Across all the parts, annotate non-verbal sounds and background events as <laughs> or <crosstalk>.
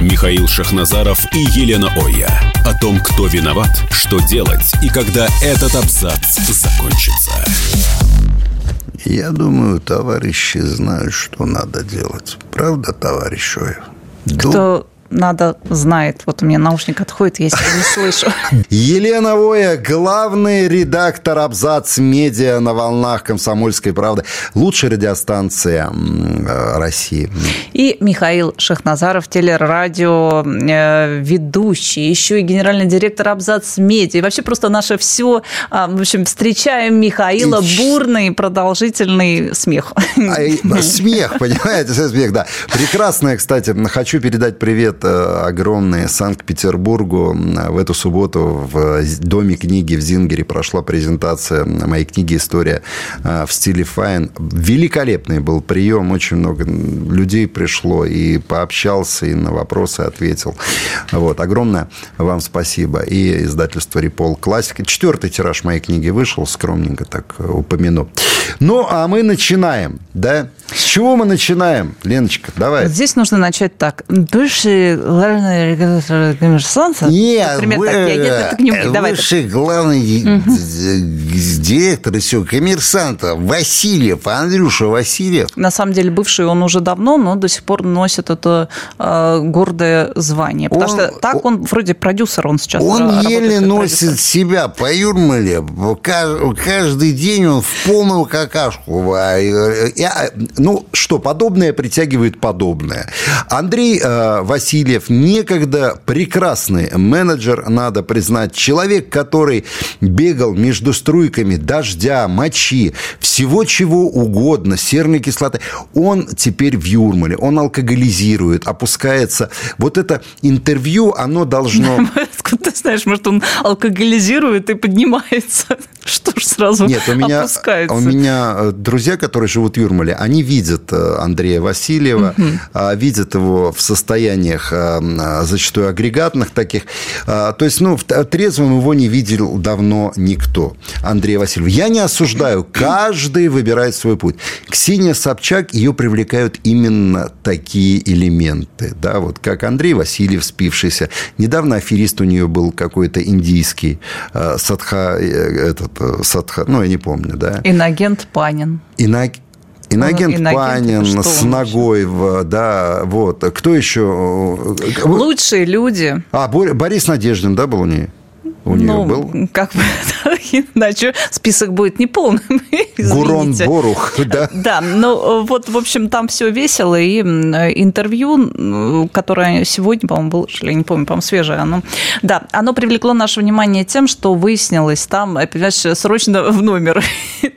Михаил Шахназаров и Елена Оя. О том, кто виноват, что делать и когда этот абзац закончится. Я думаю, товарищи знают, что надо делать. Правда, товарищ Оя? Кто надо, знает. Вот у меня наушник отходит, я себя не слышу. Елена Воя, главный редактор Абзац Медиа на волнах Комсомольской правды. Лучшая радиостанция э, России. И Михаил Шахназаров, телерадио э, ведущий, еще и генеральный директор Абзац Медиа. И вообще просто наше все. А, в общем, встречаем Михаила. И... Бурный, продолжительный смех. А, <laughs> смех, понимаете? Смех, да. Прекрасное, кстати, хочу передать привет привет э, огромный Санкт-Петербургу. В эту субботу в Доме книги в Зингере прошла презентация моей книги «История э, в стиле файн». Великолепный был прием, очень много людей пришло, и пообщался, и на вопросы ответил. Вот. Огромное вам спасибо. И издательство «Рипол Классик». Четвертый тираж моей книги вышел, скромненько так упомяну. Ну, а мы начинаем, да? С чего мы начинаем, Леночка? Давай. Здесь нужно начать так. Бывший главный редактор «Коммерсанта»? Нет, Например, вы, так, я, я, так не умею. Давай, бывший так. главный угу. директор и все, коммерсанта Васильев, Андрюша Васильев. На самом деле, бывший он уже давно, но до сих пор носит это э, гордое звание. Потому он, что так он, он вроде продюсер, он сейчас Он еле носит себя по Юрмале. Каждый день он в полную какашку. Я, ну, что, подобное притягивает подобное. Андрей э, Васильев некогда прекрасный менеджер, надо признать. Человек, который бегал между струйками дождя, мочи, всего чего угодно, серной кислоты. Он теперь в Юрмале, он алкоголизирует, опускается. Вот это интервью, оно должно... <laughs> Ты знаешь, может, он алкоголизирует и поднимается? <laughs> Что ж сразу Нет, у меня, опускается? У меня э, друзья, которые живут в Юрмале, они видят э, Андрея Васильева, угу. видят его в состояниях э, зачастую агрегатных таких. То есть, ну, трезвым его не видел давно никто. Андрей Васильев. Я не осуждаю. Каждый выбирает свой путь. Ксения Собчак, ее привлекают именно такие элементы. Да, вот как Андрей Васильев, спившийся. Недавно аферист у нее был какой-то индийский садха, этот, садха, ну, я не помню, да. Инагент Панин. Инаг... Инагент, Инагент Панин с ногой, в, да, вот. Кто еще? Лучшие люди. А, Борис Надеждин, да, был у нее? У нее ну, был? как бы, <laughs> иначе список будет неполным. <laughs> Гурон Борух, <laughs> да? Да, ну вот, в общем, там все весело, и интервью, которое сегодня, по-моему, было, я не помню, по-моему, свежее, оно, да, оно привлекло наше внимание тем, что выяснилось там, понимаешь, срочно в номер,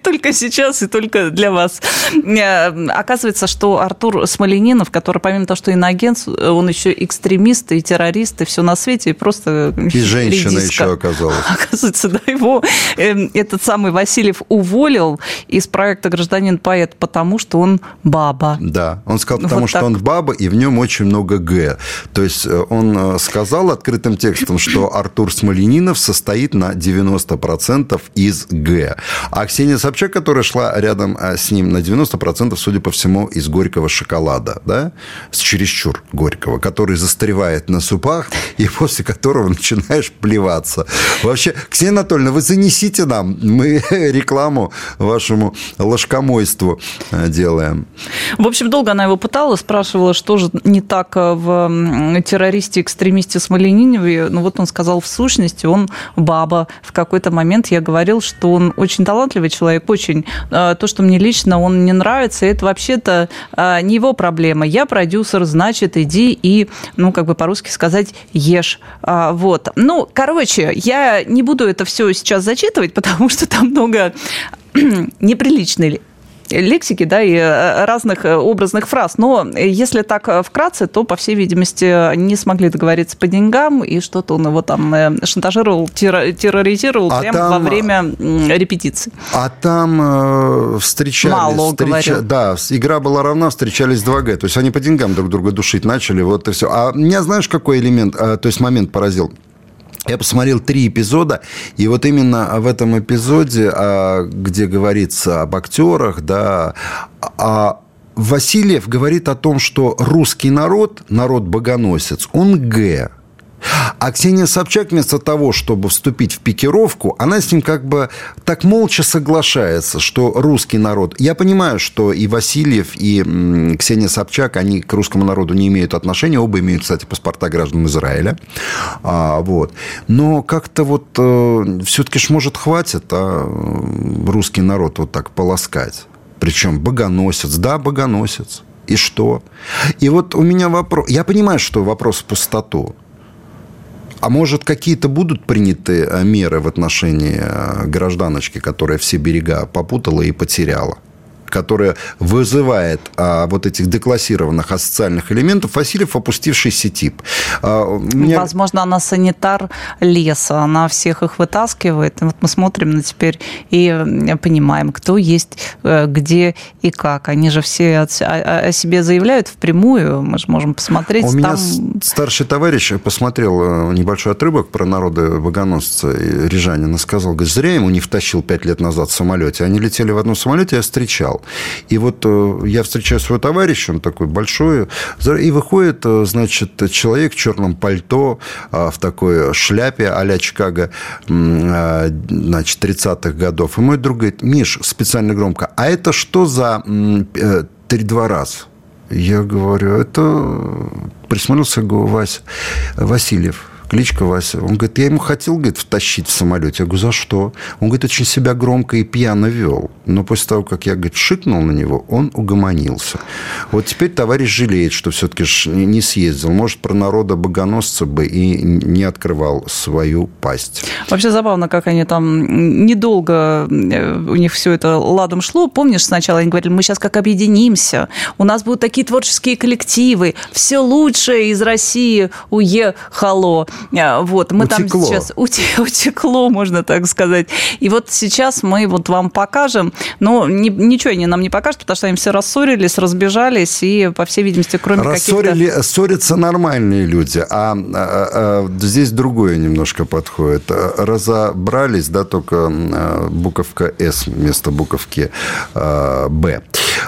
только сейчас и только для вас. Э, оказывается, что Артур Смоленинов, который, помимо того, что иноагент, он еще экстремист и террорист, и все на свете, и просто... И женщина еще оказалось. <laughs> Оказывается, да, его э, этот самый Васильев уволил из проекта «Гражданин-поэт», потому что он баба. Да, он сказал, потому вот что так. он баба, и в нем очень много «г». То есть э, он э, сказал открытым текстом, что Артур Смоленинов состоит на 90% из «г». А Ксения Собчак, которая шла рядом э, с ним, на 90%, судя по всему, из горького шоколада, да, с чересчур горького, который застревает на супах, <laughs> и после которого начинаешь плеваться. Вообще, Ксения Анатольевна, вы занесите нам, мы <laughs> рекламу вашему ложкомойству э, делаем. В общем, долго она его пытала, спрашивала, что же не так э, в террористе, экстремисте Смоленинове. Ну вот он сказал, в сущности, он баба. В какой-то момент я говорил, что он очень талантливый человек, очень. Э, то, что мне лично он не нравится, это вообще-то не его проблема. Я продюсер, значит, иди и, ну, как бы по-русски сказать, ешь. А, вот. Ну, короче, я не буду это все сейчас зачитывать, <laughs> потому что там много <clears throat> неприличной лексики, да, и разных образных фраз. Но если так вкратце, то, по всей видимости, не смогли договориться по деньгам, и что-то он его там шантажировал, терроризировал а прямо там, во время репетиции. А там встречались... Мало встреча, Да, игра была равна, встречались 2Г. То есть они по деньгам друг друга душить начали, вот и все. А меня знаешь, какой элемент, то есть момент поразил? Я посмотрел три эпизода, и вот именно в этом эпизоде, а, где говорится об актерах, да, а Васильев говорит о том, что русский народ, народ-богоносец, он Г. А Ксения Собчак вместо того, чтобы вступить в пикировку, она с ним как бы так молча соглашается, что русский народ... Я понимаю, что и Васильев, и Ксения Собчак, они к русскому народу не имеют отношения. Оба имеют, кстати, паспорта граждан Израиля. А, вот. Но как-то вот э, все-таки ж, может, хватит а, русский народ вот так полоскать. Причем богоносец. Да, богоносец. И что? И вот у меня вопрос... Я понимаю, что вопрос в пустоту. А может, какие-то будут приняты э, меры в отношении э, гражданочки, которая все берега попутала и потеряла? Которая вызывает а, вот этих деклассированных асоциальных элементов, Васильев опустившийся тип. А, меня... Возможно, она санитар леса, она всех их вытаскивает. И вот мы смотрим на теперь и понимаем, кто есть э, где и как. Они же все о, о себе заявляют впрямую, мы же можем посмотреть. У там... меня старший товарищ посмотрел э, небольшой отрывок про народы богоносца Рижанина, сказал, говорит, зря ему не втащил пять лет назад в самолете. Они летели в одном самолете, я встречал. И вот э, я встречаю своего товарища, он такой большой, и выходит, э, значит, человек в черном пальто, э, в такой шляпе а-ля Чикаго, значит, 30-х годов. И мой друг говорит, Миш, специально громко, а это что за три-два раз? Я говорю, это присмотрелся Вася Васильев кличка Вася. Он говорит, я ему хотел, говорит, втащить в самолете. Я говорю, за что? Он говорит, очень себя громко и пьяно вел. Но после того, как я, говорит, шикнул на него, он угомонился. Вот теперь товарищ жалеет, что все-таки не съездил. Может, про народа богоносца бы и не открывал свою пасть. Вообще забавно, как они там недолго э, у них все это ладом шло. Помнишь, сначала они говорили, мы сейчас как объединимся, у нас будут такие творческие коллективы, все лучшее из России уехало. А, вот, мы утекло. там сейчас <laughs> утекло, можно так сказать. И вот сейчас мы вот вам покажем, но ни, ничего они нам не покажут, потому что они все рассорились, разбежались, и, по всей видимости, кроме Рассорили, каких-то... Ссорятся нормальные люди, а, а, а здесь другое немножко подходит. Разобрались, да, только буковка «С» вместо буковки «Б».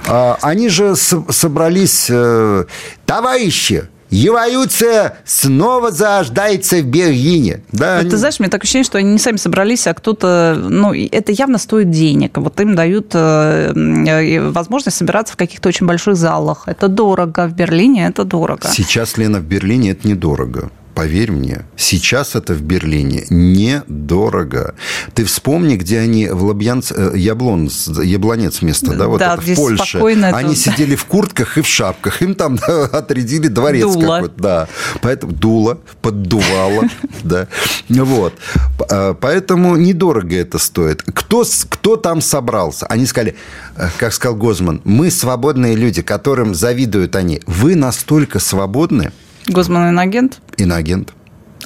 Они же собрались, э, товарищи, Эволюция снова заждается в Берлине. Да, они... Ты знаешь, мне так ощущение, что они не сами собрались, а кто-то... Ну, это явно стоит денег. Вот им дают э, возможность собираться в каких-то очень больших залах. Это дорого. В Берлине это дорого. Сейчас, Лена, в Берлине это недорого поверь мне, сейчас это в Берлине недорого. Ты вспомни, где они в Лабьянц, э, Яблон, Яблонец место, да, вот да, это в Польше. Они это... сидели в куртках и в шапках, им там да, <laughs> отрядили дворец какой-то. Да, поэтому дуло, поддувало, <laughs> да, вот. Э, поэтому недорого это стоит. Кто, кто там собрался? Они сказали, э, как сказал Гозман, мы свободные люди, которым завидуют они. Вы настолько свободны, Гозман иноагент? Иноагент.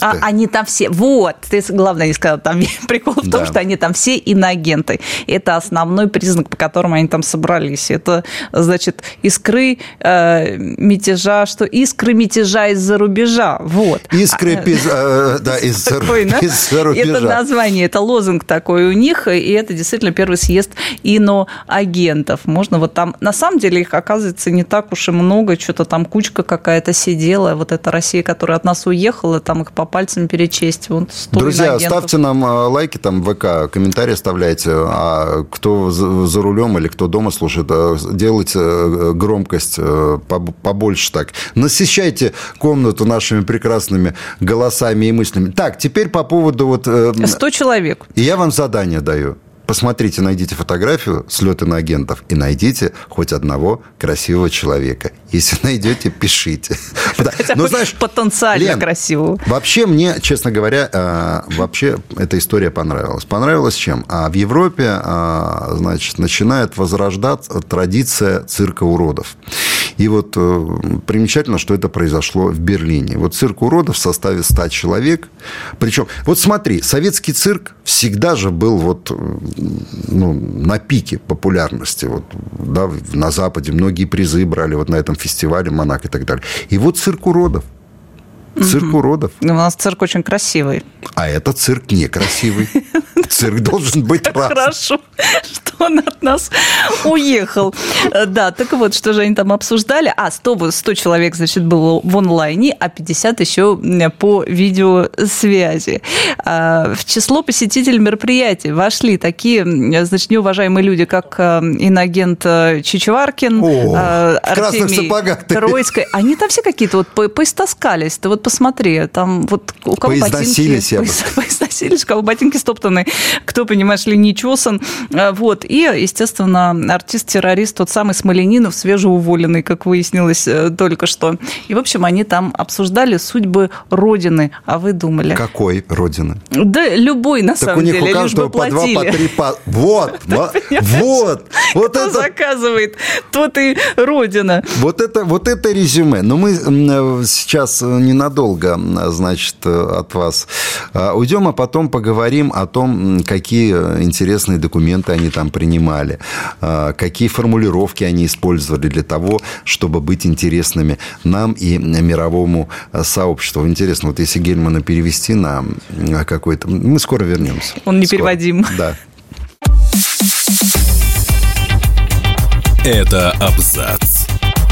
А они там все, вот, ты главное не сказал, там <laughs> прикол в том, да. что они там все иноагенты. Это основной признак, по которому они там собрались. Это, значит, искры э, мятежа, что искры мятежа из-за рубежа, вот. Искры а, э, <laughs> да, из-за из рубежа. Это название, это лозунг такой у них, и это действительно первый съезд иноагентов. Можно вот там, на самом деле их оказывается не так уж и много, что-то там кучка какая-то сидела, вот эта Россия, которая от нас уехала, там их по пальцем перечесть. Вот Друзья, ставьте нам э, лайки там в ВК, комментарии оставляйте. А кто за рулем или кто дома слушает, э, делайте э, громкость побольше так. Насыщайте комнату нашими прекрасными голосами и мыслями. Так, теперь по поводу вот... 100 человек. И я вам задание даю. Посмотрите, найдите фотографию слета на агентов и найдите хоть одного красивого человека. Если <laughs> найдете, пишите. <laughs> Хотя ну, знаешь, потенциально Лен, красивого. Вообще мне, честно говоря, э, вообще эта история понравилась. Понравилась чем? А в Европе, э, значит, начинает возрождаться традиция цирка уродов. И вот э, примечательно, что это произошло в Берлине. Вот цирк уродов в составе 100 человек. Причем, вот смотри, советский цирк всегда же был вот ну, на пике популярности. Вот, да, на Западе многие призы брали вот на этом фестивале «Монако» и так далее. И вот цирк уродов. Цирк угу. уродов. У нас цирк очень красивый. А это цирк некрасивый. <laughs> Цирк должен быть раз. Хорошо, что <laughs> он от нас уехал. Да, так вот, что же они там обсуждали? А, 100, 100 человек, значит, было в онлайне, а 50 еще по видеосвязи. А, в число посетителей мероприятий вошли такие, значит, неуважаемые люди, как э, иногент э, Чичваркин, О, э, Артемий Троицкой. Они там все какие-то вот поистаскались. Ты вот посмотри, там вот у кого ботинки... <laughs> Поизносились, у кого ботинки стоптаны, кто, понимаешь ли, не чесан. А, вот. И, естественно, артист-террорист, тот самый Смоленинов, свежеуволенный, как выяснилось э, только что. И, в общем, они там обсуждали судьбы Родины. А вы думали? Какой Родины? Да любой, на так самом деле. у них у каждого по два, по три, по... Вот, <laughs> вот. Вот это заказывает, тот и Родина. Вот это, вот это резюме. Но мы э, сейчас ненадолго, значит, от вас а, уйдем, а потом поговорим о том, какие интересные документы они там принимали, а, какие формулировки они использовали для того, чтобы быть интересными нам и мировому сообществу. Интересно, вот если Гельмана перевести на какой-то... Мы скоро вернемся. Он не переводим. Да. Это абзац.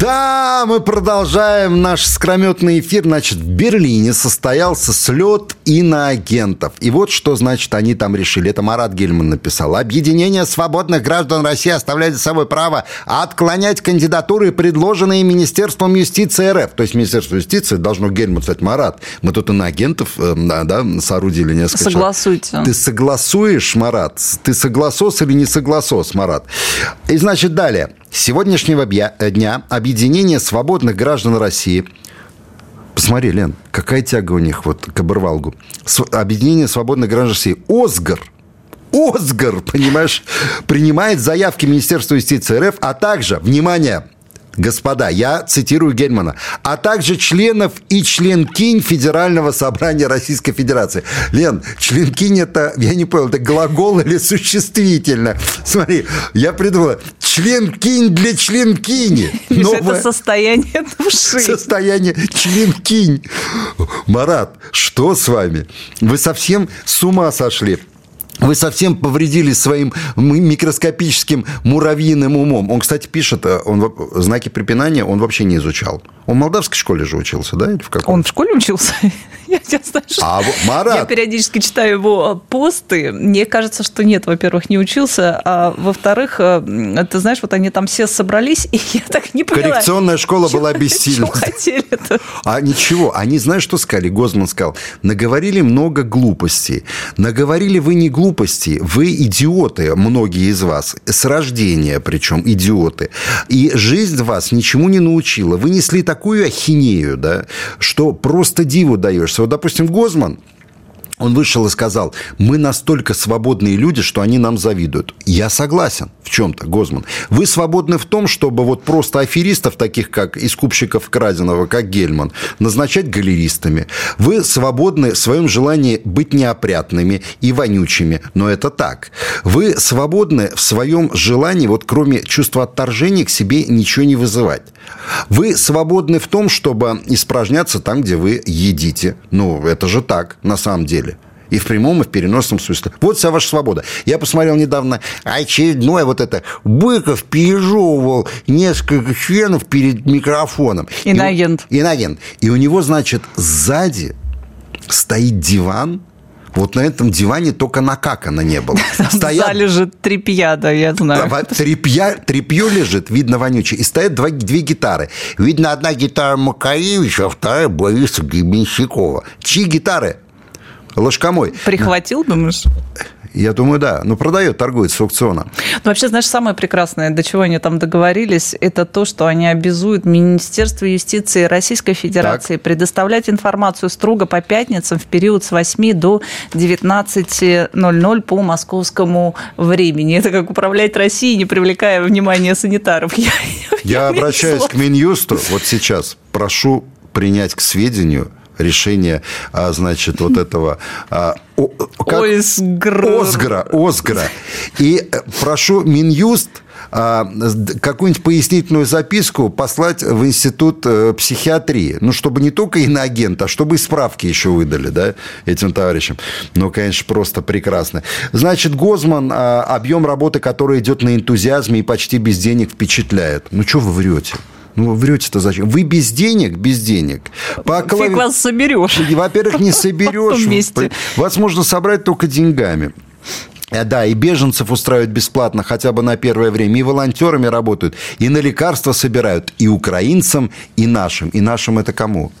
Да, мы продолжаем наш скрометный эфир. Значит, в Берлине состоялся слет иноагентов. И вот что, значит, они там решили. Это Марат Гельман написал. Объединение свободных граждан России оставляет за собой право отклонять кандидатуры, предложенные Министерством юстиции РФ. То есть Министерство юстиции должно Гельман сказать, Марат, мы тут иноагентов э, да, да, соорудили несколько Согласуйте. Человек. Ты согласуешь, Марат? Ты согласос или не согласос, Марат? И, значит, далее. Сегодняшнего дня Объединение свободных граждан России Посмотри, Лен, какая тяга у них вот к оборвалгу. Объединение свободных граждан России. ОСГР. ОСГР, <laughs> понимаешь, принимает заявки Министерства юстиции РФ, а также, внимание, господа, я цитирую Гельмана, а также членов и членкинь Федерального собрания Российской Федерации. Лен, членкинь это, я не понял, это глагол или существительно? Смотри, я придумал, членкинь для членкини. <laughs> Новое... Это состояние души. Состояние членкинь. Марат, что с вами? Вы совсем с ума сошли. Вы совсем повредили своим микроскопическим муравьиным умом. Он, кстати, пишет, э, он знаки препинания он вообще не изучал. Он в молдавской школе же учился, да? Или в каком? Он в школе учился? <laughs> я, я, знаю, что... а, Марат. я периодически читаю его посты. Мне кажется, что нет, во-первых, не учился, а во-вторых, э, ты знаешь, вот они там все собрались, <laughs> и я так не поняла. Коррекционная школа чего, была бессильна. <laughs> Что хотели-то? А ничего, они, знаешь, что сказали? Гозман сказал, наговорили много глупостей. Наговорили вы не глупости, вы идиоты, многие из вас, с рождения причем идиоты. И жизнь вас ничему не научила. Вы несли так такую ахинею, да, что просто диву даешься. Вот, допустим, Гозман, он вышел и сказал, мы настолько свободные люди, что они нам завидуют. Я согласен в чем-то, Гозман. Вы свободны в том, чтобы вот просто аферистов, таких как искупщиков краденого, как Гельман, назначать галеристами. Вы свободны в своем желании быть неопрятными и вонючими, но это так. Вы свободны в своем желании, вот кроме чувства отторжения, к себе ничего не вызывать. Вы свободны в том, чтобы испражняться там, где вы едите. Ну, это же так, на самом деле. И в прямом, и в переносном смысле. Вот вся ваша свобода. Я посмотрел недавно очередное вот это. Быков пережевывал несколько членов перед микрофоном. Инагент. И, инагент. И у него, значит, сзади стоит диван, Вот на этом диване только накакано не было. <laughs> Стоят... В зале же трепья, да, я знаю. Трепья, трепье лежит, видно вонючее. И стоят два, две гитары. Видно, одна гитара Макаревича, а вторая Бориса Гребенщикова. Чьи гитары? Ложкомой. Прихватил, думаешь? Я думаю, да. Но продает, торгует с аукциона. Ну, вообще, знаешь, самое прекрасное, до чего они там договорились, это то, что они обязуют Министерство юстиции Российской Федерации так. предоставлять информацию строго по пятницам в период с 8 до 19.00 по московскому времени. Это как управлять Россией, не привлекая внимания санитаров. <laughs> Я, я, обращаюсь к Минюсту вот сейчас. Прошу принять к сведению решение, а, значит, вот этого... А, как? Осгра. Осгра. Осгра. И э, прошу Минюст а, какую-нибудь пояснительную записку послать в институт э, психиатрии. Ну, чтобы не только иноагент, а чтобы и справки еще выдали, да, этим товарищам. Ну, конечно, просто прекрасно. Значит, Гозман, объем работы, который идет на энтузиазме и почти без денег, впечатляет. Ну, что вы врете? Ну, врете-то зачем? Вы без денег? Без денег. По клави... Фиг вас соберешь. Во-первых, не <laughs> соберешь. Вас можно собрать только деньгами. Э, да, и беженцев устраивают бесплатно хотя бы на первое время, и волонтерами работают, и на лекарства собирают, и украинцам, и нашим. И нашим это кому?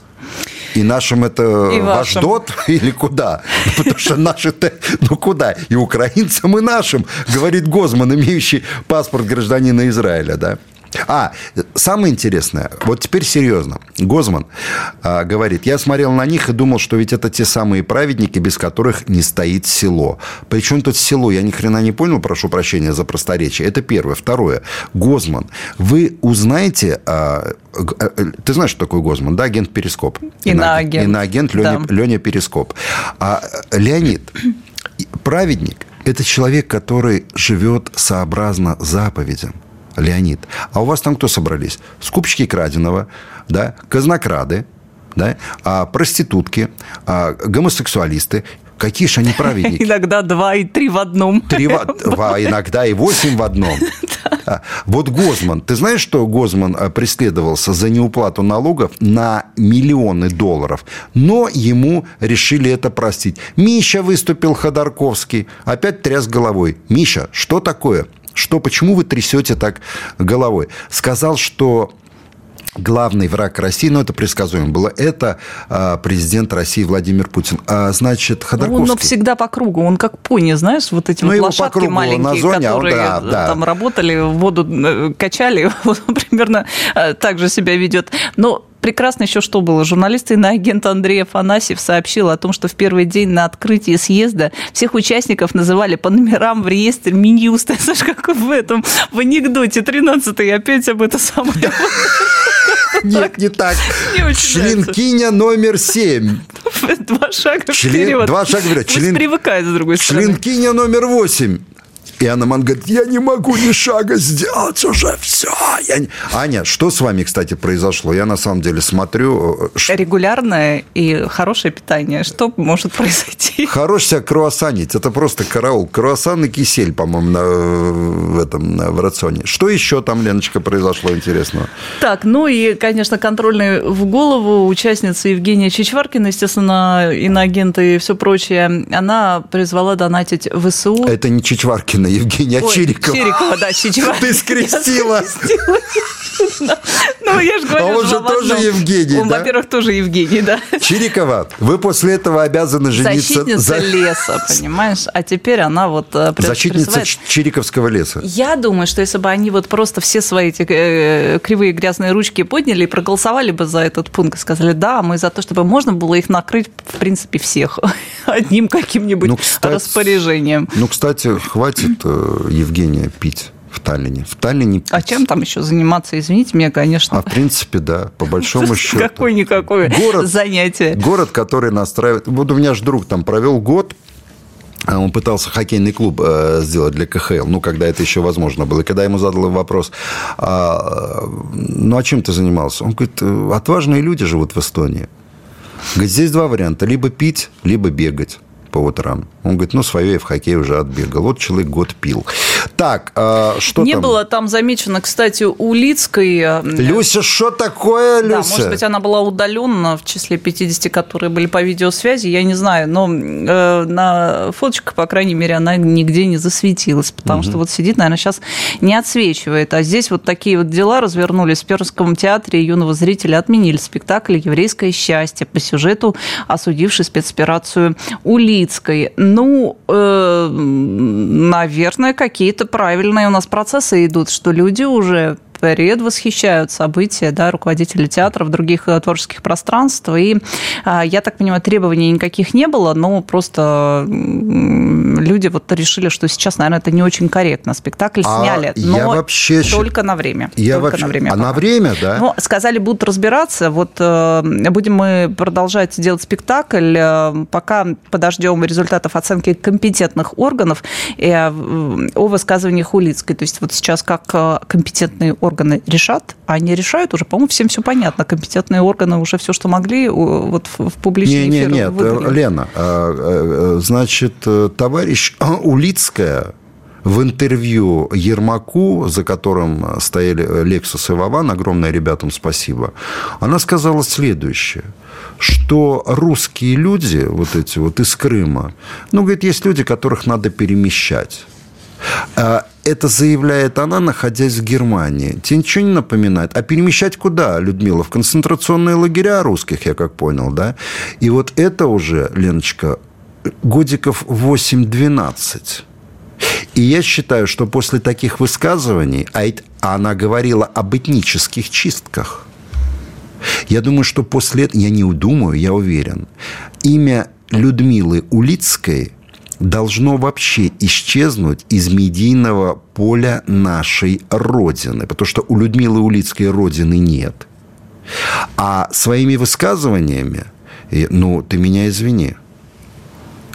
И нашим это и ваш дот <laughs> или куда? Потому что наши-то, ну куда? И украинцам, и нашим, говорит Гозман, имеющий паспорт гражданина Израиля, да? А, самое интересное, вот теперь серьезно. Гозман а, говорит, я смотрел на них и думал, что ведь это те самые праведники, без которых не стоит село. Причем тут село? Я ни хрена не понял, прошу прощения за просторечие. Это первое. Второе. Гозман, вы узнаете... А, а, ты знаешь, что такое Гозман, да? Агент Перископ. Иноагент. Иноагент Леня, да. Леня Перископ. А, Леонид, праведник – это человек, который живет сообразно заповедям. Леонид. А у вас там кто собрались? Скупщики краденого, да, казнокрады, да, а, проститутки, а, гомосексуалисты. Какие же они праведники? <laughs> Иногда два и три в одном. Три в, а иногда и восемь в одном. <laughs> А, вот Гозман. Ты знаешь, что Гозман а, преследовался за неуплату налогов на миллионы долларов, но ему решили это простить. Миша выступил Ходорковский, опять тряс головой. Миша, что такое? Что, почему вы трясете так головой? Сказал, что главный враг России, ну, это предсказуемо было, это а, президент России Владимир Путин. А, значит, Ходорковский... Ну, он всегда по кругу, он как пони, знаешь, вот эти ну, вот лошадки кругу, маленькие, зоне, которые да, да. там работали, воду э, качали, <laughs> примерно э, так же себя ведет. Но прекрасно еще что было. Журналист и агент Андрей Афанасьев сообщил о том, что в первый день на открытии съезда всех участников называли по номерам в реестре Минюста. Знаешь, <laughs> как в этом, в анекдоте 13-й опять об этом самое. <laughs> Нет, не так. <laughs> Членкиня номер семь. Два шага вперед. Два шага вперед. Привыкает с другой стороны. Членкиня номер восемь. И Анаман говорит, я не могу ни шага сделать уже, все. Я не... Аня, что с вами, кстати, произошло? Я на самом деле смотрю... Э, Регулярное и хорошее питание. Что может произойти? Хорош себя круассанить. Это просто караул. Круассан и кисель, по-моему, на, в этом на, в рационе. Что еще там, Леночка, произошло интересного? Так, ну и, конечно, контрольный в голову участница Евгения Чичваркина, естественно, иноагенты и все прочее, она призвала донатить ВСУ. Это не Чичваркина, Евгения Ой, Чирикова. Чирикова, да, Чичваркина. Ты скрестила. Ну, я же говорю, А он же тоже Евгений, Он, во-первых, тоже Евгений, да. Чирикова, вы после этого обязаны жениться. Защитница леса, <laughs> понимаешь? А теперь она вот... Э, Защитница Чириковского леса. Я думаю, что если бы они вот просто все свои эти э, кривые грязные ручки подняли и проголосовали бы за этот пункт, и сказали, да, мы за то, чтобы можно было их накрыть, в принципе, всех <laughs> одним каким-нибудь ну, распоряжением. Ну, кстати, хватит э, Евгения пить в Таллине. В Таллине... А чем там еще заниматься, извините меня, конечно. А в принципе, да, по большому счету. Какое-никакое город, занятие. Город, который настраивает... Вот у меня же друг там провел год, а он пытался хоккейный клуб э, сделать для КХЛ, ну, когда это еще возможно было. И когда ему задал вопрос, а, ну, а чем ты занимался? Он говорит, отважные люди живут в Эстонии. Говорит, здесь два варианта. Либо пить, либо бегать по утрам. Он говорит, ну, свое я в хоккей уже отбегал. Вот человек год пил. Так, э, что Не там? было там замечено, кстати, у Лицкой... э, Люся, что такое, Да, Люся? может быть, она была удалена в числе 50, которые были по видеосвязи, я не знаю, но э, на фоточках, по крайней мере, она нигде не засветилась, потому что вот сидит, наверное, сейчас не отсвечивает. А здесь вот такие вот дела развернулись. В Пермском театре юного зрителя отменили спектакль «Еврейское счастье» по сюжету, осудивший спецоперацию Улицкой. Ну, э, наверное, какие-то правильные у нас процессы идут, что люди уже предвосхищают события, да, руководители театров, других э, творческих пространств. И, а, я так понимаю, требований никаких не было, но просто люди вот решили, что сейчас, наверное, это не очень корректно. Спектакль А сняли, я но вообще щ- только на время. Я только вообще... на время. а на пока. время, да? Ну, сказали, будут разбираться. Вот э, будем мы продолжать делать спектакль, э, пока подождем результатов оценки компетентных органов о высказываниях Улицкой. То есть вот сейчас как компетентные органы решат, а они решают уже, по-моему, всем все понятно. Компетентные органы уже все, что могли, вот в, публичный Не, не, эфир нет, выдали. Лена, а, э, значит, э, товарищ Улицкая в интервью Ермаку, за которым стояли Лексус и Вован, огромное ребятам спасибо, она сказала следующее, что русские люди, вот эти вот из Крыма, ну, говорит, есть люди, которых надо перемещать. Это заявляет она, находясь в Германии. Тебе ничего не напоминает? А перемещать куда, Людмила? В концентрационные лагеря русских, я как понял, да? И вот это уже, Леночка, годиков 8-12. И я считаю, что после таких высказываний, а она говорила об этнических чистках, я думаю, что после этого, я не думаю, я уверен, имя Людмилы Улицкой должно вообще исчезнуть из медийного поля нашей Родины. Потому что у Людмилы Улицкой Родины нет. А своими высказываниями, ну, ты меня извини,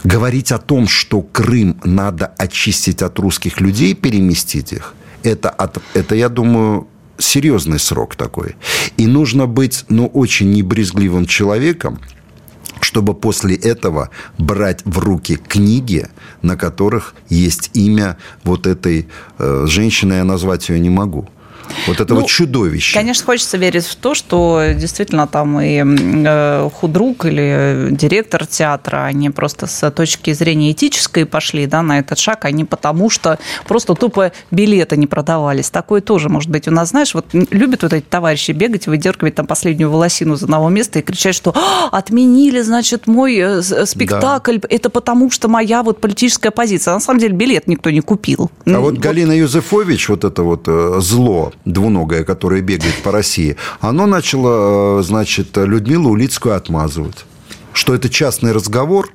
говорить о том, что Крым надо очистить от русских людей, переместить их, это, от, это я думаю, серьезный срок такой. И нужно быть, ну, очень небрезгливым человеком, чтобы после этого брать в руки книги, на которых есть имя вот этой э, женщины, я назвать ее не могу. Вот этого Ну, чудовища. Конечно, хочется верить в то, что действительно там и э, худрук или директор театра, они просто с точки зрения этической пошли да, на этот шаг, они потому что просто тупо билеты не продавались. Такое тоже может быть. У нас, знаешь, вот любят вот эти товарищи бегать, выдергивать там последнюю волосину из одного места и кричать, что «А, отменили, значит, мой э, с- спектакль, это потому что моя вот политическая позиция. А на самом деле билет никто не купил. А Ну, вот Галина Юзефович, вот это вот э, зло двуногое, которое бегает по России, оно начало, э, значит, Людмилу Улицкую отмазывать. Что это частный разговор.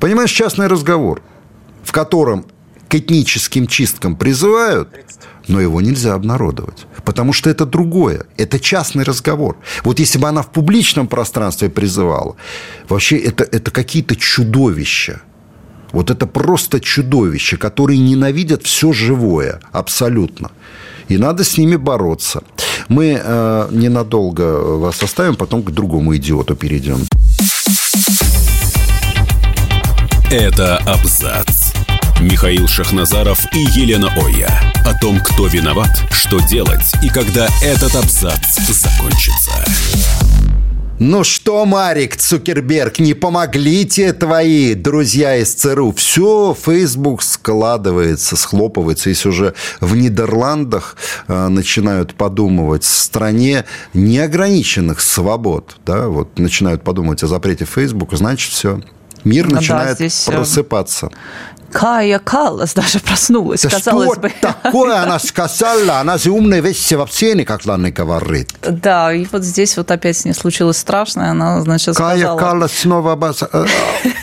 Понимаешь, частный разговор, в котором к этническим чисткам призывают, но его нельзя обнародовать. Потому что это другое. Это частный разговор. Вот если бы она в публичном пространстве призывала, вообще это, это какие-то чудовища. Вот это просто чудовища, которые ненавидят все живое, абсолютно. И надо с ними бороться. Мы э, ненадолго вас оставим, потом к другому идиоту перейдем. Это абзац. Михаил Шахназаров и Елена Оя. О том, кто виноват, что делать и когда этот абзац закончится. Ну что, Марик Цукерберг, не помогли тебе твои друзья из ЦРУ? Все, Facebook складывается, схлопывается. Если уже в Нидерландах э, начинают подумывать в стране неограниченных свобод, да, вот начинают подумать о запрете Facebook, значит, все. Мир Ну да, начинает здесь, э, просыпаться. Кая Каллас даже проснулась, Да казалось что бы. такое она сказала? Она же умные вещи вообще никогда не говорит. Да, и вот здесь вот опять с ней случилось страшное. Она, значит, Кая сказала... Каллас снова... обоз- э.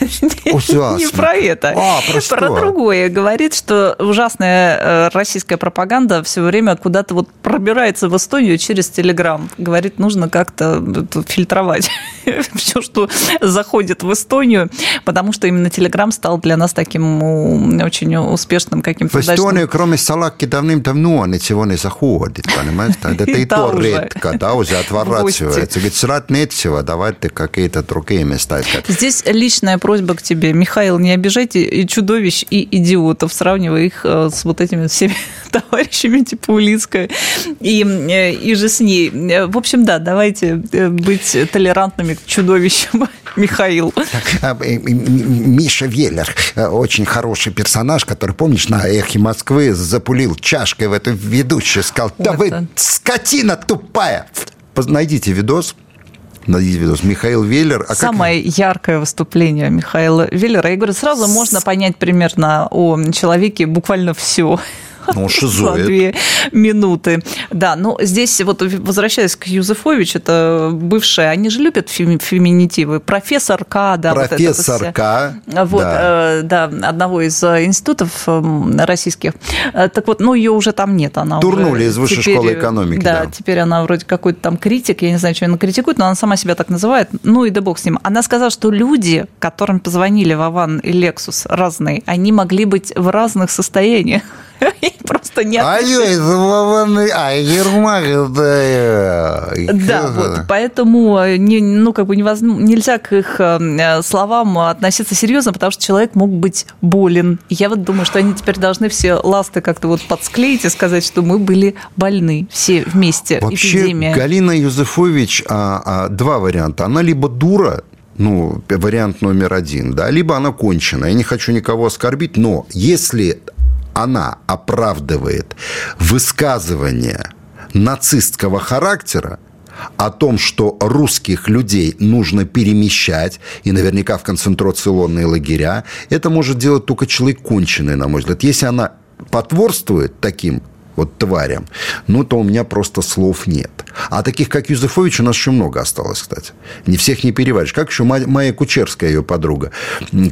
<laughs> Не про это. А, про что? другое. Говорит, что ужасная э, российская пропаганда все время куда-то вот пробирается в Эстонию через Телеграм. Говорит, нужно как-то это фильтровать <laughs> все, что заходит в Эстонию, потому что именно Телеграм стал для нас таким очень успешным каким-то В Эстонию, кроме салаки, давным-давно ничего не заходит, понимаешь? Это и то редко, да, уже отворачивается. Говорит, срать нечего, давайте какие-то другие места искать. Здесь личная просьба к тебе. Михаил, не обижайте и чудовищ, и идиотов, сравнивая их э, с вот этими всеми <laughs> товарищами типа Улицкая и, э, и же с ней. Э, в общем, да, давайте быть толерантными к чудовищам, <laughs> Михаил. А, Миша Веллер, очень хороший персонаж, который, помнишь, на «Эхе Москвы» запулил чашкой в эту ведущую, сказал, да вы скотина тупая. Найдите видос, Найдите видос. Михаил Веллер. А Самое как... яркое выступление Михаила Веллера. Я говорю, сразу можно понять примерно о человеке буквально все. Ну, <laughs> шизоид. Две минуты. Да, ну здесь вот возвращаясь к Юзефович, это бывшая, они же любят феминитивы. Профессор К, да. Профессор вот. Вот, да. Э, да, одного из э, институтов эм, российских. Э, так вот, ну ее уже там нет. Она Турнули из высшей теперь, школы экономики. Да, да, теперь она вроде какой-то там критик, я не знаю, что она критикует, но она сама себя так называет. Ну и да бог с ним. Она сказала, что люди, которым позвонили Вован и Лексус разные, они могли быть в разных состояниях. <laughs> Просто не Да, вот, поэтому э, ну, как бы нельзя к их э, словам относиться серьезно, потому что человек мог быть болен. Я вот думаю, что они теперь должны все ласты как-то вот подсклеить и сказать, что мы были больны все вместе. Вообще, Эпидемия. Галина Юзефович, а, а, два варианта. Она либо дура, ну, вариант номер один, да, либо она кончена. Я не хочу никого оскорбить, но если она оправдывает высказывание нацистского характера, о том, что русских людей нужно перемещать, и наверняка в концентрационные лагеря, это может делать только человек конченый, на мой взгляд. Если она потворствует таким вот тварям, ну, то у меня просто слов нет. А таких, как Юзефович, у нас еще много осталось, кстати. Не всех не переваришь. Как еще Майя Кучерская, ее подруга,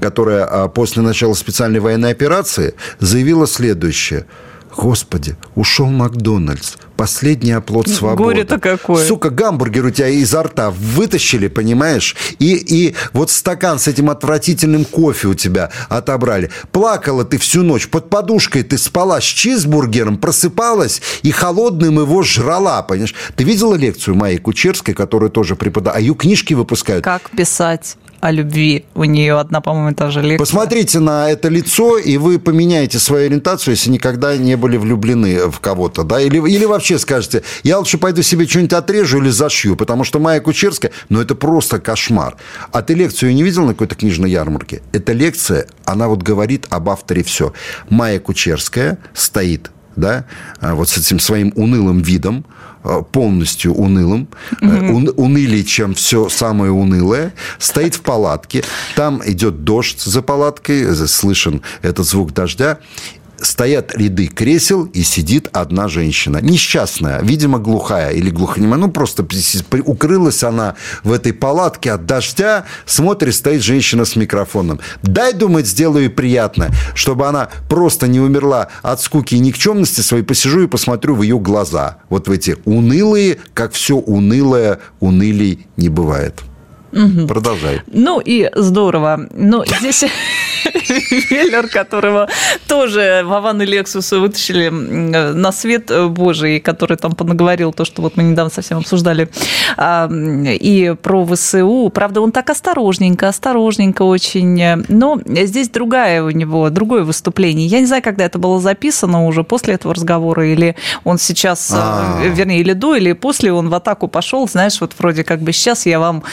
которая а, после начала специальной военной операции заявила следующее – Господи, ушел Макдональдс. Последний оплот свободы. Горе-то какое. Сука, гамбургер у тебя изо рта вытащили, понимаешь? И, и вот стакан с этим отвратительным кофе у тебя отобрали. Плакала ты всю ночь, под подушкой ты спала с чизбургером, просыпалась и холодным его жрала, понимаешь? Ты видела лекцию моей Кучерской, которую тоже преподаю? А ее книжки выпускают. Как писать? О любви. У нее одна, по-моему, та же лекция. Посмотрите на это лицо, и вы поменяете свою ориентацию, если никогда не были влюблены в кого-то. Да? Или, или вообще скажете, я лучше пойду себе что-нибудь отрежу или зашью, потому что Майя Кучерская, ну, это просто кошмар. А ты лекцию не видел на какой-то книжной ярмарке? Эта лекция, она вот говорит об авторе все. Майя Кучерская стоит да, а вот с этим своим унылым видом, а, полностью унылым, mm-hmm. унылее, чем все самое унылое, стоит в палатке, там идет дождь за палаткой, слышен этот звук дождя, стоят ряды кресел и сидит одна женщина. Несчастная, видимо, глухая или глухонемая. Ну, просто укрылась она в этой палатке от дождя. Смотрит, стоит женщина с микрофоном. Дай, думает, сделаю приятно, чтобы она просто не умерла от скуки и никчемности своей. Посижу и посмотрю в ее глаза. Вот в эти унылые, как все унылое, унылей не бывает. Угу. Продолжай. Ну и здорово. Но здесь Веллер, которого тоже Вован и Лексус вытащили на свет Божий, который там понаговорил то, что вот мы недавно совсем обсуждали, а, и про ВСУ. Правда, он так осторожненько, осторожненько очень. Но здесь другая у него, другое выступление. Я не знаю, когда это было записано уже после этого разговора, или он сейчас, А-а-а. вернее, или до, или после он в атаку пошел, знаешь, вот вроде как бы сейчас я вам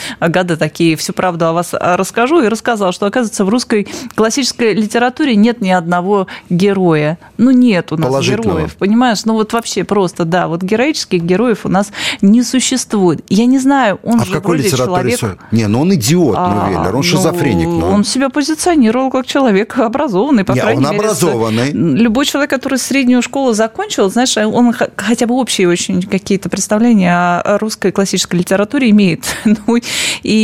гады такие всю правду о вас расскажу, и рассказал, что, оказывается, в русской классической литературе нет ни одного героя. Ну, нет у нас героев, понимаешь? Ну, вот вообще просто, да, вот героических героев у нас не существует. Я не знаю, он а же в какой вроде литературе человек... Не, ну он идиот, а, ну, Веллер, он ну, шизофреник. Ну. Он себя позиционировал как человек образованный, по не, крайней он мере. образованный. Любой человек, который среднюю школу закончил, знаешь, он хотя бы общие очень какие-то представления о русской классической литературе имеет. <laughs> ну, и...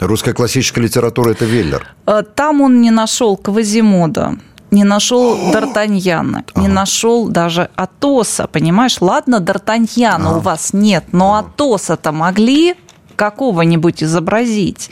Русская классическая литература – это Веллер. Э, там он не нашел Квазимода не нашел <gasps> Д'Артаньяна, не нашел даже Атоса, понимаешь? Ладно, Д'Артаньяна у вас нет, но Атоса-то могли какого-нибудь изобразить.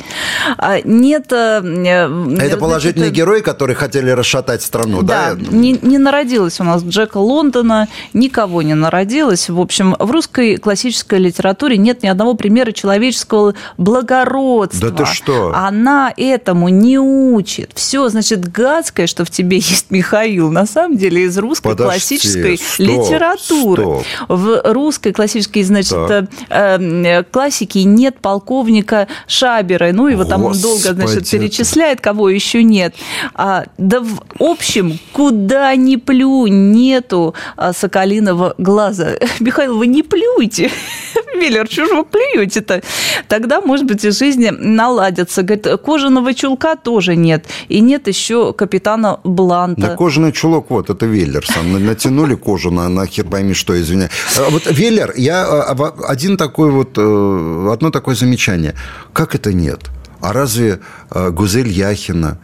А, нет... Э, э, это положительные значит, герои, которые хотели расшатать страну, да? Да, не, не народилось у нас Джека Лондона, никого не народилось. В общем, в русской классической литературе нет ни одного примера человеческого благородства. Да ты что? Она этому не учит. Все, значит, гадское, что в тебе есть Михаил, на самом деле из русской Подожди, классической стоп, литературы. Стоп. В русской классической, значит, э, э, классике нет полковника Шабера. Ну, и вот там он долго, значит, перечисляет, кого еще нет. А, да в общем, куда ни плю, нету а, соколиного глаза. <laughs> Михаил, вы не плюйте. <laughs> Миллер, что же вы плюете-то? Тогда, может быть, и жизни наладятся. Говорит, кожаного чулка тоже нет. И нет еще капитана Бланта. Да кожаный чулок, вот, это Веллер сам. Натянули кожу на, на хер пойми что, извиняюсь. А вот Веллер, я а, один такой вот, э, одно такое замечание. Как это нет? А разве э, Гузель Яхина,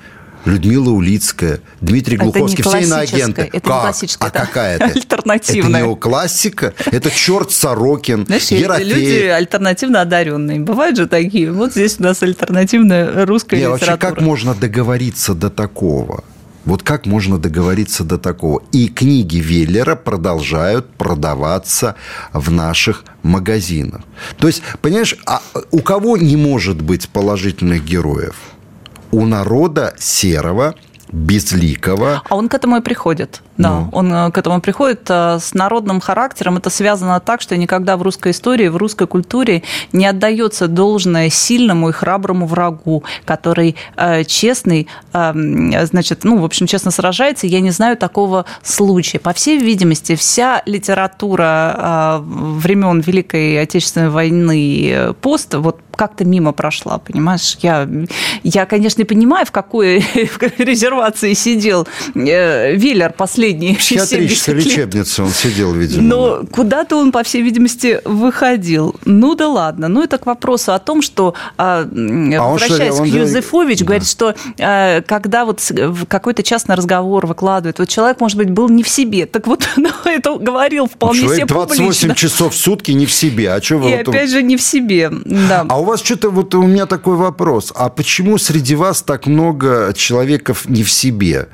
Людмила Улицкая, Дмитрий Глуховский, все иноагенты. Это как? не классическая, а это какая <laughs> это? Альтернативная. Это неоклассика? Это черт Сорокин, Знаешь, Ерофеев. люди альтернативно одаренные. Бывают же такие. Вот здесь у нас альтернативная русская Не, литература. Вообще, как можно договориться до такого? Вот как можно договориться до такого? И книги Веллера продолжают продаваться в наших магазинах. То есть, понимаешь, а у кого не может быть положительных героев? У народа серого – безликого. А он к этому и приходит. Да, ну. он э, к этому приходит э, с народным характером. Это связано так, что никогда в русской истории, в русской культуре не отдается должное сильному и храброму врагу, который э, честный, э, значит, ну, в общем, честно сражается. Я не знаю такого случая. По всей видимости, вся литература э, времен Великой Отечественной войны э, пост, вот как-то мимо прошла, понимаешь? Я, я конечно, понимаю, в какой <laughs> резервации сидел э, Виллер последний В психиатрической лечебнице он сидел, видимо. Но куда-то он, по всей видимости, выходил. Ну да ладно. Ну это к вопросу о том, что, а, а возвращаясь он, к Юзефович, да. говорит, что а, когда вот какой-то частный разговор выкладывает, вот человек, может быть, был не в себе. Так вот, <laughs> ну, это говорил вполне человек себе 28 публично. часов в сутки не в себе. А что вы И вот... опять же не в себе. Да. А у вас что-то, вот у меня такой вопрос. А почему среди вас так много человеков не в себе?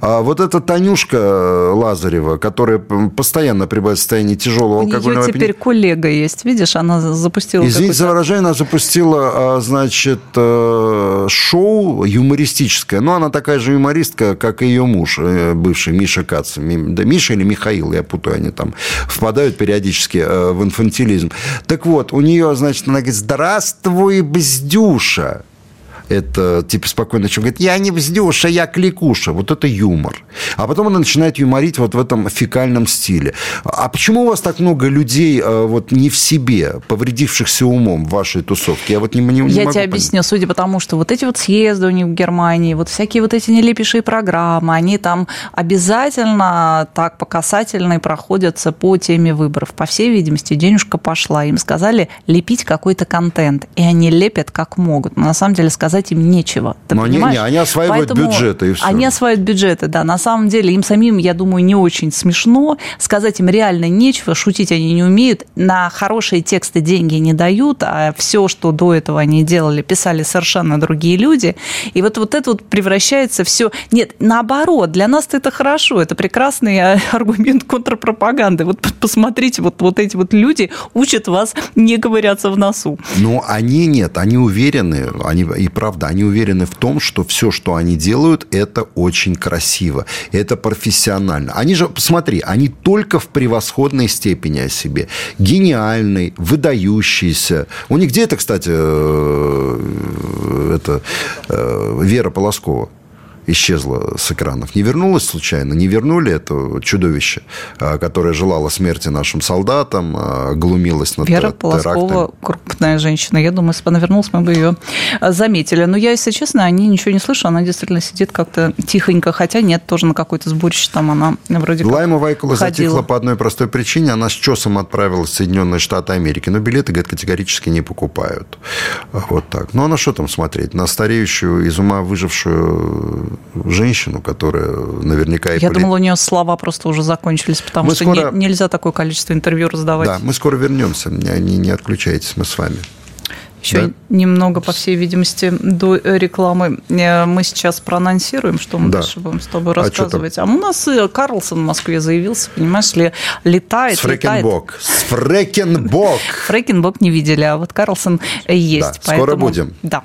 А вот эта Танюшка э, Лазарева, которая постоянно пребывает в состоянии тяжелого алкогольного... У нее теперь коллега есть, видишь, она запустила... Извините за выражение, она запустила, а, значит, э, шоу юмористическое. Ну, она такая же юмористка, как и ее муж, э, бывший Миша Кац. Да, Миша или Михаил, я путаю, они там впадают периодически в инфантилизм. Так вот, у нее, значит, она говорит, здравствуй, и бздюша это типа спокойно чем говорит, я не бздюша, я кликуша. Вот это юмор. А потом она начинает юморить вот в этом фекальном стиле. А почему у вас так много людей э, вот не в себе, повредившихся умом в вашей тусовке? Я вот не, не, не Я могу тебе понять. объясню, судя по тому, что вот эти вот съезды у них в Германии, вот всякие вот эти нелепейшие программы, они там обязательно так по касательной проходятся по теме выборов. По всей видимости, денежка пошла. Им сказали лепить какой-то контент, и они лепят как могут. Но на самом деле сказать сказать им нечего. Ты Но понимаешь? Они, не, они осваивают Поэтому бюджеты и все. Они осваивают бюджеты, да. На самом деле им самим, я думаю, не очень смешно. Сказать им реально нечего, шутить они не умеют. На хорошие тексты деньги не дают, а все, что до этого они делали, писали совершенно другие люди. И вот, вот это вот превращается все... Нет, наоборот, для нас это хорошо. Это прекрасный <laughs> аргумент контрпропаганды. Вот посмотрите, вот, вот эти вот люди учат вас не ковыряться в носу. Но они нет, они уверены, они и правда правда, они уверены в том, что все, что они делают, это очень красиво, это профессионально. Они же, посмотри, они только в превосходной степени о себе. Гениальный, выдающийся. У них где это, кстати, э, это э, Вера Полоскова? Исчезла с экранов. Не вернулась случайно? Не вернули это чудовище, а, которое желало смерти нашим солдатам, а, глумилось над Вера Полоскова, крупная женщина. Я думаю, если бы она вернулась, мы бы ее а, заметили. Но я, если честно, о ней ничего не слышу. Она действительно сидит как-то тихонько. Хотя нет, тоже на какой-то сборище там она вроде как Лайма Вайкула затихла по одной простой причине. Она с чесом отправилась в Соединенные Штаты Америки. Но билеты, говорит, категорически не покупают. Вот так. Ну, а на что там смотреть? На стареющую, из ума выжившую женщину, которая наверняка... Я думала, у нее слова просто уже закончились, потому мы что скоро... не, нельзя такое количество интервью раздавать. Да, мы скоро вернемся. Не, не, отключайтесь, мы с вами. Еще да? немного, по всей видимости, до рекламы э, мы сейчас проанонсируем, что мы да. дальше будем с тобой а рассказывать. А, а у нас и Карлсон в Москве заявился, понимаешь ли, летает, С Фрекенбок. С Фрекенбок. <laughs> Фрекенбок не видели, а вот Карлсон есть. Да, поэтому... скоро будем. Да.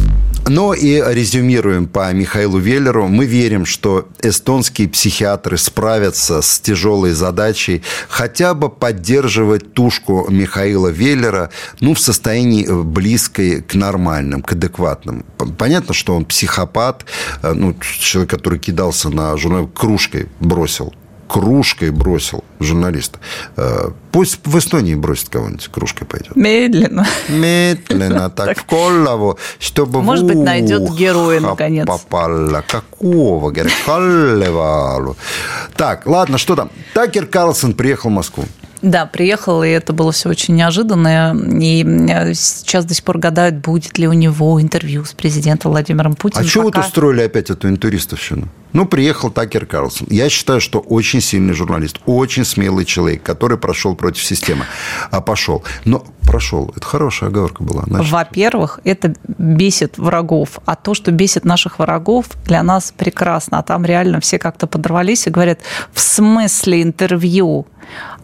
Но и резюмируем по Михаилу Веллеру. Мы верим, что эстонские психиатры справятся с тяжелой задачей хотя бы поддерживать тушку Михаила Веллера ну, в состоянии близкой к нормальным, к адекватным. Понятно, что он психопат, э, ну, человек, который кидался на журнал, кружкой бросил кружкой бросил журналист. Э, пусть в Эстонии бросит кого-нибудь, кружкой пойдет. Медленно. Медленно, <laughs> так в голову, чтобы Может быть, найдет героя, наконец. Попало. Какого? Каллевалу. Так, ладно, что там? Такер Карлсон приехал в Москву. Да, приехал, и это было все очень неожиданно. И э, сейчас до сих пор гадают, будет ли у него интервью с президентом Владимиром Путиным. А что вот устроили опять эту интуристовщину? Ну, приехал Такер Карлсон. Я считаю, что очень сильный журналист, очень смелый человек, который прошел против системы. А пошел. Но прошел. Это хорошая оговорка была. Значит... Во-первых, это бесит врагов. А то, что бесит наших врагов, для нас прекрасно. А там реально все как-то подорвались и говорят, в смысле интервью?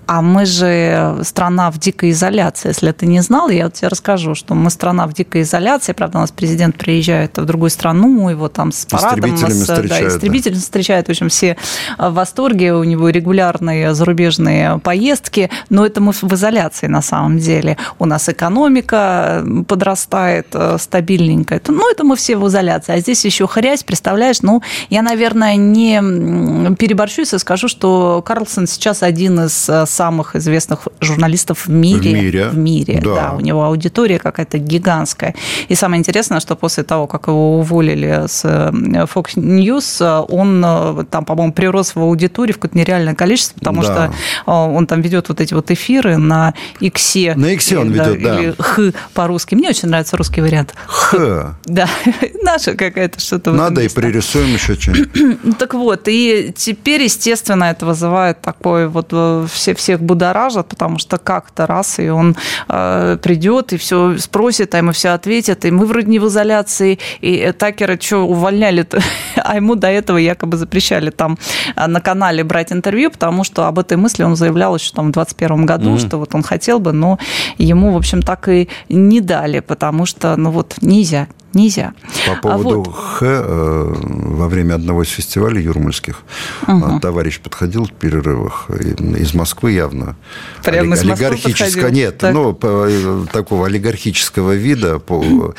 А мы же страна в дикой изоляции. Если ты не знал, я вот тебе расскажу, что мы страна в дикой изоляции. Правда, у нас президент приезжает в другую страну, его там с парадом... Истребителями с, встречают. Да, истребитель да. встречает. В общем, все в восторге. У него регулярные зарубежные поездки. Но это мы в изоляции на самом деле. У нас экономика подрастает э, стабильненько. Ну, это мы все в изоляции. А здесь еще хрясь, представляешь? Ну, я, наверное, не переборщу, если скажу, что Карлсон сейчас один из э, самых известных журналистов в мире. В мире? В мире, да. да. У него аудитория какая-то гигантская. И самое интересное, что после того, как его уволили с э, Fox News, он э, там, по-моему, прирос в аудитории в какое-то нереальное количество, потому да. что э, он там ведет вот эти вот эфиры на Иксе. На Иксе он ведет, да. Или Х по-русски. Мне очень нравится русский вариант. Х. <laughs> Да, <laughs> наша какая-то что-то. Надо и пририсуем еще <clears throat> что-нибудь. Так вот, и теперь, естественно, это вызывает такой вот все, все всех будоражат, потому что как-то раз, и он э, придет, и все спросит, а ему все ответят, и мы вроде не в изоляции, и Такера что, увольняли-то? <laughs> а ему до этого якобы запрещали там э, на канале брать интервью, потому что об этой мысли он заявлял еще там в 2021 году, mm-hmm. что вот он хотел бы, но ему, в общем, так и не дали, потому что, ну вот, нельзя, нельзя. По а поводу а вот... Х, э, во время одного из фестивалей юрмальских угу. товарищ подходил в перерывах из Москвы явно. Прямо из Москвы Олигархического, нет, так. ну, э, такого олигархического вида, по,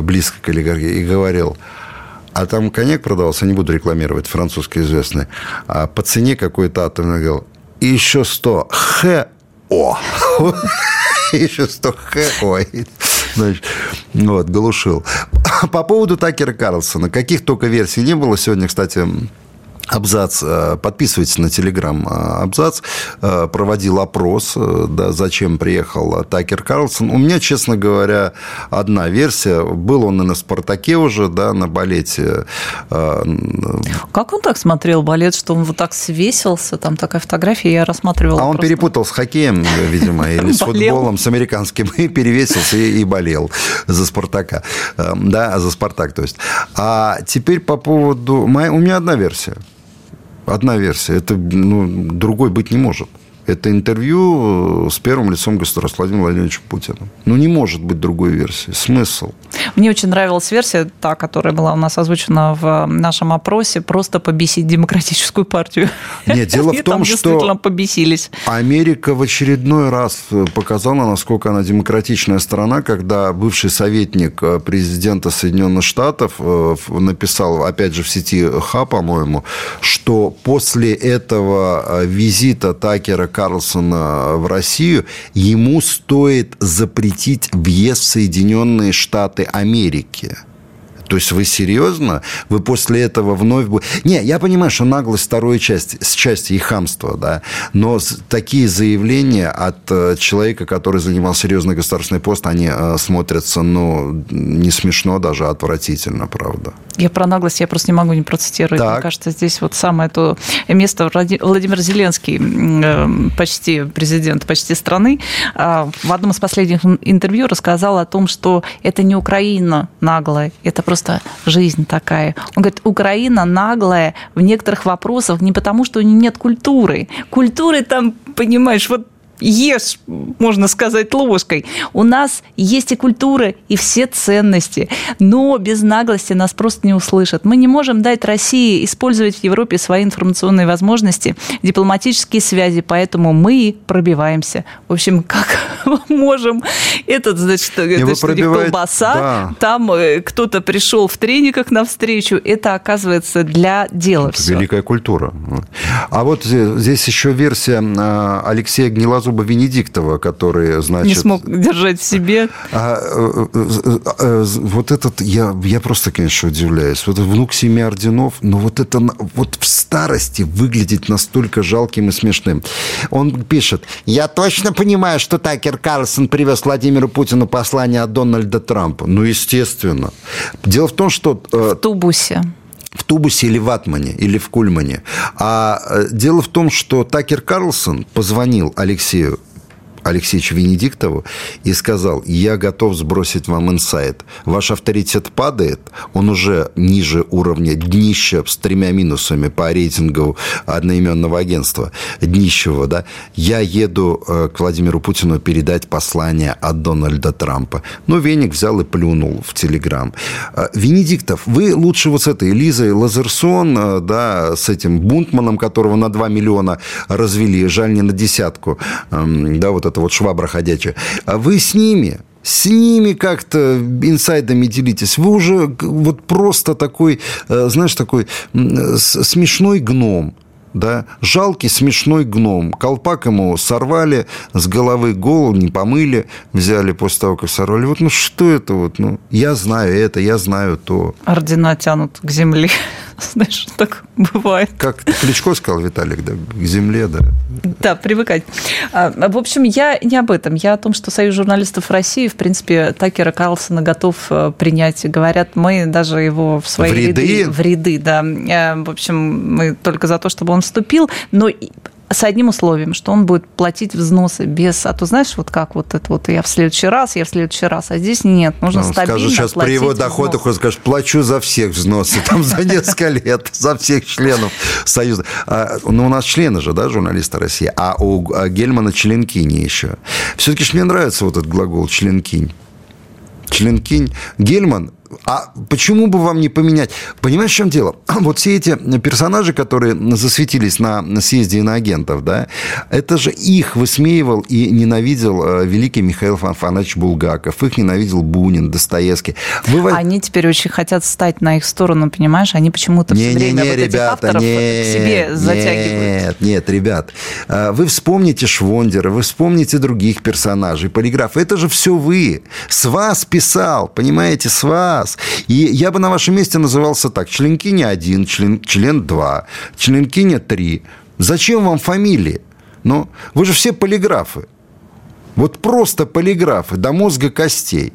близко к олигархии, и говорил, а там коньяк продавался, не буду рекламировать, французский известный, а по цене какой-то атомный говорил, и еще 100 Х, О. <laughs> Еще 100 Х, ой. Значит, вот, глушил. <laughs> По поводу Такера Карлсона. Каких только версий не было. Сегодня, кстати, Абзац, э, подписывайтесь на телеграм э, Абзац, э, проводил опрос, да, зачем приехал Такер Карлсон. У меня, честно говоря, одна версия. Был он и на «Спартаке» уже, да, на балете. Как он так смотрел балет, что он вот так свесился? Там такая фотография, я рассматривал. А он просто... перепутал с хоккеем, видимо, или с <laughs> футболом, с американским, и перевесился, и болел за «Спартака». Да, за «Спартак», то есть. А теперь по поводу... У меня одна версия – одна версия. Это ну, другой быть не может. Это интервью с первым лицом государства Владимиром Владимировичем Путиным. Ну, не может быть другой версии. Смысл? Мне очень нравилась версия, та, которая была у нас озвучена в нашем опросе, просто побесить демократическую партию. Нет, <laughs> дело в том, что побесились. Америка в очередной раз показала, насколько она демократичная страна, когда бывший советник президента Соединенных Штатов э, написал, опять же, в сети ХА, по-моему, что после этого э, визита Такера Карлсона в Россию ему стоит запретить въезд в Соединенные Штаты Америки. То есть вы серьезно? Вы после этого вновь... Не, я понимаю, что наглость второй части, с части и хамство, да, но такие заявления от э, человека, который занимал серьезный государственный пост, они э, смотрятся, ну, не смешно даже, а отвратительно, правда. Я про наглость я просто не могу не процитировать. Так. Мне кажется, здесь вот самое то место Владимир Зеленский, э, почти президент почти страны, в одном из последних интервью рассказал о том, что это не Украина наглая, это просто просто жизнь такая. Он говорит, Украина наглая в некоторых вопросах не потому, что у нее нет культуры. Культуры там, понимаешь, вот ешь, можно сказать, ложкой. У нас есть и культура, и все ценности, но без наглости нас просто не услышат. Мы не можем дать России использовать в Европе свои информационные возможности, дипломатические связи, поэтому мы пробиваемся. В общем, как <laughs> можем. Этот, значит, это что колбаса, да. там э, кто-то пришел в трениках навстречу, это оказывается для дела это все. Великая культура. А вот здесь еще версия а, Алексея Гнилозова зуба Венедиктова, который, значит... Не смог держать в себе. А, а, а, вот этот, я, я просто, конечно, удивляюсь. Вот внук семи орденов, но вот это вот в старости выглядит настолько жалким и смешным. Он пишет, я точно понимаю, что Такер Карлсон привез Владимиру Путину послание от Дональда Трампа. Ну, естественно. Дело в том, что... В тубусе в Тубусе или в Атмане, или в Кульмане. А э, дело в том, что Такер Карлсон позвонил Алексею Алексеевичу Венедиктову и сказал, я готов сбросить вам инсайт. Ваш авторитет падает, он уже ниже уровня днища с тремя минусами по рейтингу одноименного агентства, днищего, да. Я еду э, к Владимиру Путину передать послание от Дональда Трампа. Но Веник взял и плюнул в Телеграм. Э, Венедиктов, вы лучше вот с этой Лизой Лазерсон, э, да, с этим Бунтманом, которого на 2 миллиона развели, жаль не на десятку, эм, да, вот это вот швабра ходячая, а вы с ними с ними как-то инсайдами делитесь. Вы уже вот просто такой, э, знаешь, такой смешной гном да, жалкий смешной гном. Колпак ему сорвали с головы голову, не помыли, взяли после того, как сорвали. Вот, ну, что это вот, ну, я знаю это, я знаю то. Ордена тянут к земле. <laughs> Знаешь, так бывает. Как Кличко сказал, Виталик, да, к земле, да. Да, привыкать. А, в общем, я не об этом. Я о том, что Союз журналистов России, в принципе, Такера Карлсона готов э, принять. Говорят, мы даже его в свои в ряды? ряды. В ряды, да. Э, в общем, мы только за то, чтобы он вступил. Но с одним условием, что он будет платить взносы без... А то знаешь, вот как вот это вот я в следующий раз, я в следующий раз, а здесь нет, нужно ну, стабильно скажет, сейчас при его доходах он скажет, плачу за всех взносы, там за несколько лет, за всех членов Союза. А, ну, у нас члены же, да, журналисты России, а у а Гельмана членкини еще. Все-таки мне нравится вот этот глагол членкинь. Членкинь. Гельман а почему бы вам не поменять? Понимаешь, в чем дело? Вот все эти персонажи, которые засветились на съезде иноагентов, да, это же их высмеивал и ненавидел э, великий Михаил Фанфанович Булгаков, их ненавидел Бунин, Достоевский. Вы... Они теперь очень хотят стать на их сторону, понимаешь? Они почему-то не, все время не, вот ребята, этих авторов нет, к себе затягивают. Нет, нет, ребят. Э, вы вспомните Швондера, вы вспомните других персонажей, полиграф. Это же все вы. С вас писал, понимаете, с вас раз. И я бы на вашем месте назывался так. Членкиня 1, член, член 2, членкиня 3. Зачем вам фамилии? Ну, вы же все полиграфы. Вот просто полиграфы до мозга костей.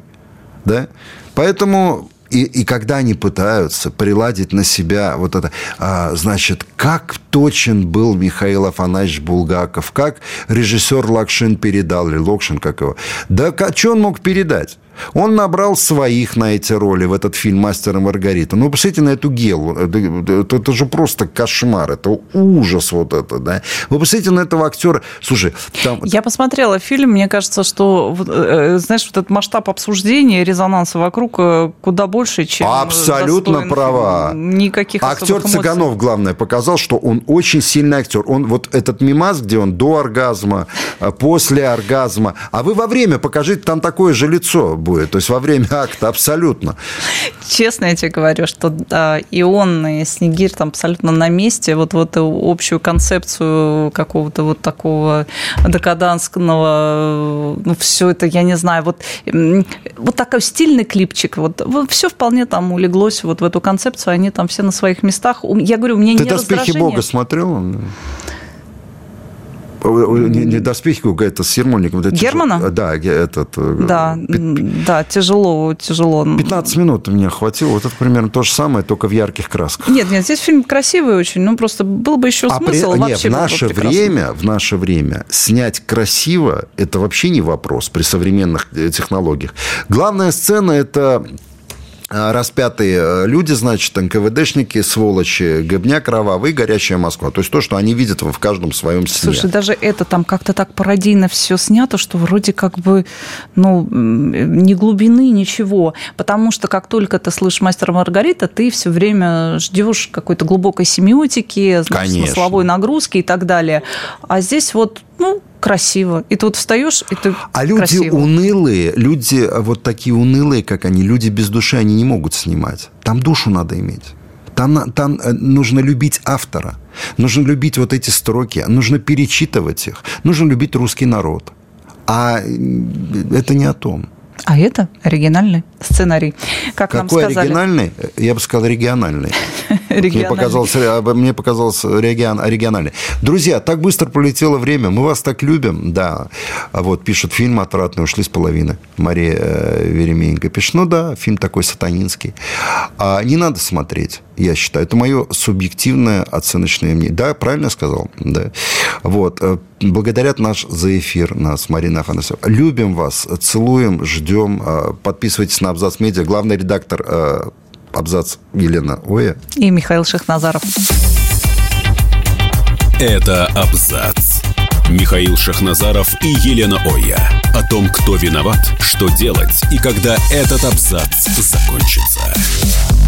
Да? Поэтому и, и когда они пытаются приладить на себя вот это, а, значит, как точен был Михаил Афанасьевич Булгаков, как режиссер Лакшин передал, или Локшин, как его. Да что он мог передать? Он набрал своих на эти роли в этот фильм «Мастер и Маргарита». Ну, посмотрите на эту Гелу. Это, это, это же просто кошмар. Это ужас вот это, да. Вы посмотрите на этого актера. Слушай, там... Я посмотрела фильм. Мне кажется, что, э, знаешь, вот этот масштаб обсуждения, резонанса вокруг э, куда больше, чем Абсолютно права. Никаких Актер Цыганов, главное, показал, что он он очень сильный актер. Он вот этот мимаз, где он до оргазма, э, после оргазма. А вы во время покажите, там такое же лицо будет. То есть во время акта абсолютно. Честно я тебе говорю, что да, и он, и Снегирь там абсолютно на месте. Вот, вот общую концепцию какого-то вот такого декаданского, ну, все это, я не знаю, вот, вот такой стильный клипчик. Вот, все вполне там улеглось вот в эту концепцию. Они там все на своих местах. Я говорю, мне Ты не «Доспехи раздражение. Бога» смотрел? Не, не доспехи, это с Ермольником. Это Германа? тяжело. Да, этот. э, Да, пи- да, тяжело, тяжело. 15 минут мне хватило. Вот это примерно то же самое, только в ярких красках. Нет, нет, здесь фильм красивый очень, ну просто был бы еще А при- смысл не, вообще. в было бы наше время, в наше время снять красиво это вообще не вопрос при современных э, технологиях. Главная сцена это э, распятые э, люди, значит, НКВДшники, сволочи, гобня кровавый, горящая Москва. То есть то, что они видят в каждом своем сне. Слушай, даже это там как-то так пародийно все снято, что вроде как бы, ну, ни глубины, ничего. Потому что как только ты слышишь «Мастера Маргарита», ты все время ждешь какой-то глубокой семиотики, значит, смысловой нагрузки и так далее. А здесь вот, ну, красиво. И ты вот встаешь, и ты А люди красиво. унылые, люди э, вот такие унылые, как они, люди без души, они не могут снимать. Там душу надо иметь. Там, там э, нужно любить автора. Нужно любить вот эти строки. Нужно перечитывать их. Нужно любить русский народ. А это не о том. А это оригинальный сценарий. Как нам Какой сказали. оригинальный? Я бы сказал региональный. <laughs> Мне показалось, э, мне показалось регион, оригинальный. Друзья, так быстро пролетело время. Мы вас так любим. Да. А Вот пишут, фильм отвратный, ушли с половины. Мария э, Веремеенко пишет, ну да, фильм такой сатанинский. А не надо смотреть, я считаю. Это мое субъективное оценочное мнение. Да, правильно я сказал? Да. Вот. Э, Благодарят наш за эфир, нас, Марина Афанасьева. Любим вас, целуем, ждем. Э, Подписывайтесь на Абзац Медиа. Главный редактор э, Абзац Елена Оя. И Михаил Шахназаров. Это абзац. Михаил Шахназаров и Елена Оя. О том, кто виноват, что делать и когда этот абзац закончится.